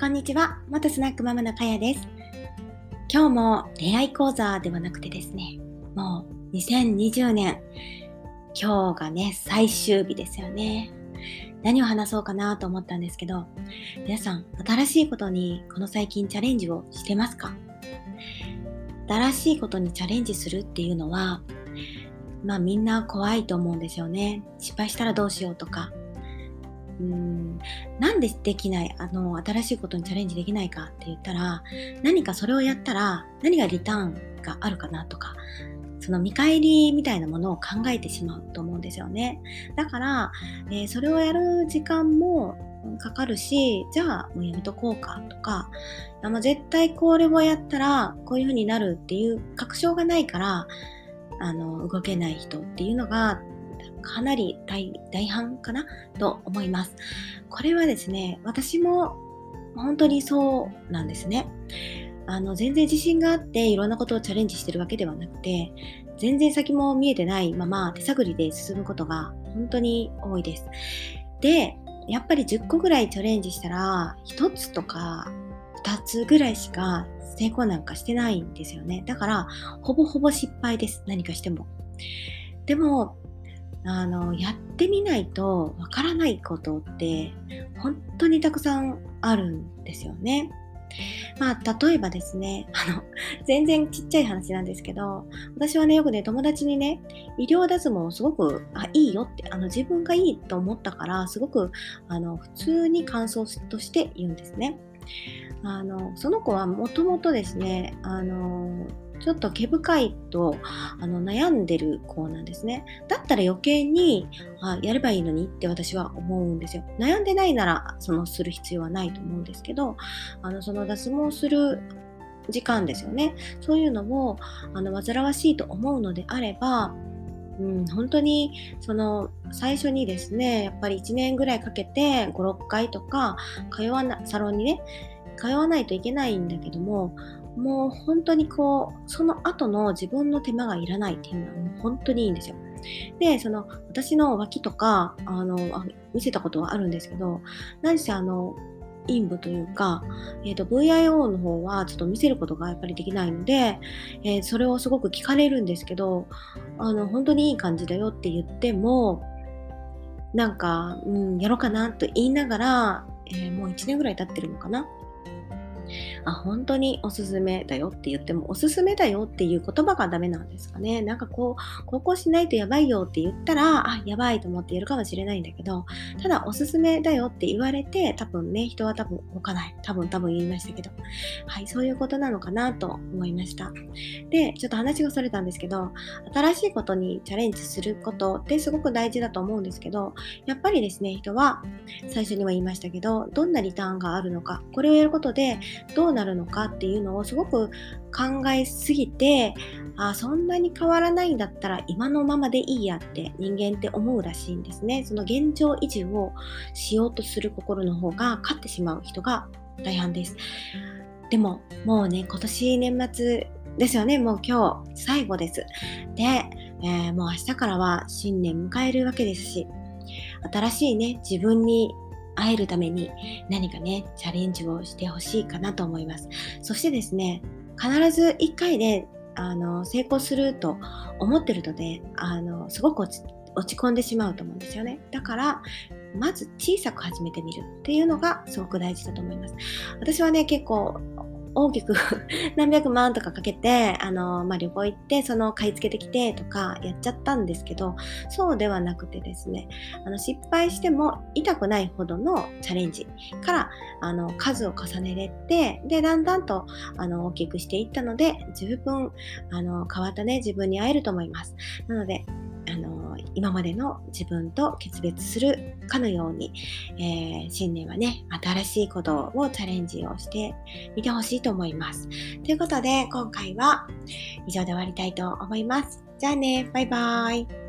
こんにちは、元スナックママのかやです。今日も恋愛講座ではなくてですね、もう2020年、今日がね、最終日ですよね。何を話そうかなと思ったんですけど、皆さん、新しいことにこの最近チャレンジをしてますか？新しいことにチャレンジするっていうのは、まあみんな怖いと思うんですよね。失敗したらどうしようとか、うん。なんでできないあの新しいことにチャレンジできないかって言ったら何かそれをやったら何がリターンがあるかなとかその見返りみたいなものを考えてしまうと思うんですよね。だから、えー、それをやる時間もかかるしじゃあもうやめとこうかとかあの絶対これをやったらこういう風になるっていう確証がないからあの動けない人っていうのがかなり大半かなと思います。これはですね、私も本当にそうなんですね。あの全然自信があっていろんなことをチャレンジしてるわけではなくて全然先も見えてないまま手探りで進むことが本当に多いです。でやっぱり10個ぐらいチャレンジしたら1つとか2つぐらいしか成功なんかしてないんですよね。だからほぼほぼ失敗です何かしても。でもあのやってみないとわからないことって本当にたくさんあるんですよね。まあ、例えばですね、あの、全然ちっちゃい話なんですけど、私はね、よくね、友達にね、医療脱毛すごく、あ、いいよって、あの、自分がいいと思ったから、すごく、あの、普通に感想として言うんですね。あの、その子はもともとですね、あの、ちょっと毛深いとあの悩んでる子なんですね。だったら余計にあやればいいのにって私は思うんですよ。悩んでないならそのする必要はないと思うんですけど、あのその脱毛する時間ですよね。そういうのをあの煩わしいと思うのであれば、うん、本当にその最初にですねやっぱり1年ぐらいかけて56回とか通わなサロンにね通わないといけないんだけどももう本当にこう、その後の自分の手間がいらないっていうのはもう本当にいいんですよ。で、その私の脇とか、あの、あ見せたことはあるんですけど、何せあの、陰部というか、えーと、VIO の方はちょっと見せることがやっぱりできないので、えー、それをすごく聞かれるんですけど、あの、本当にいい感じだよって言っても、なんか、うん、やろうかなと言いながら、えー、もう1年ぐらい経ってるのかな。あ本当におすすめだよって言ってもおすすめだよっていう言葉がダメなんですかね。なんかこうここしないとやばいよって言ったらあやばいと思ってやるかもしれないんだけどただおすすめだよって言われて多分ね人は多分動かない。多分多分言いましたけど。はいそういうことなのかなと思いました。でちょっと話がそれたんですけど新しいことにチャレンジすることってすごく大事だと思うんですけどやっぱりですね人は最初にも言いましたけどどんなリターンがあるのかこれをやることでどうなるのかっていうのをすごく考えすぎてあそんなに変わらないんだったら今のままでいいやって人間って思うらしいんですね。その現状維持をしようとする心の方が勝ってしまう人が大半です。でももうね今年年末ですよね。もう今日最後です。で、えー、もう明日からは新年迎えるわけですし新しいね自分に会えるために何かね、チャレンジをしてほしいかなと思います。そしてですね、必ず1回であの成功すると思ってるので、あのすごく落ち落ち込んでしまうと思うんですよね。だから、まず小さく始めてみるっていうのがすごく大事だと思います。私はね、結構大きく 何百万とかかけて、あの、まあ、旅行行って、その買い付けてきてとかやっちゃったんですけど、そうではなくてですね、あの失敗しても痛くないほどのチャレンジから、あの、数を重ねれて、で、だんだんと、あの、大きくしていったので、十分、あの、変わったね、自分に会えると思います。なので、あの今までの自分と決別するかのように、えー、新年はね新しいことをチャレンジをしてみてほしいと思います。ということで今回は以上で終わりたいと思います。じゃあねバイバーイ。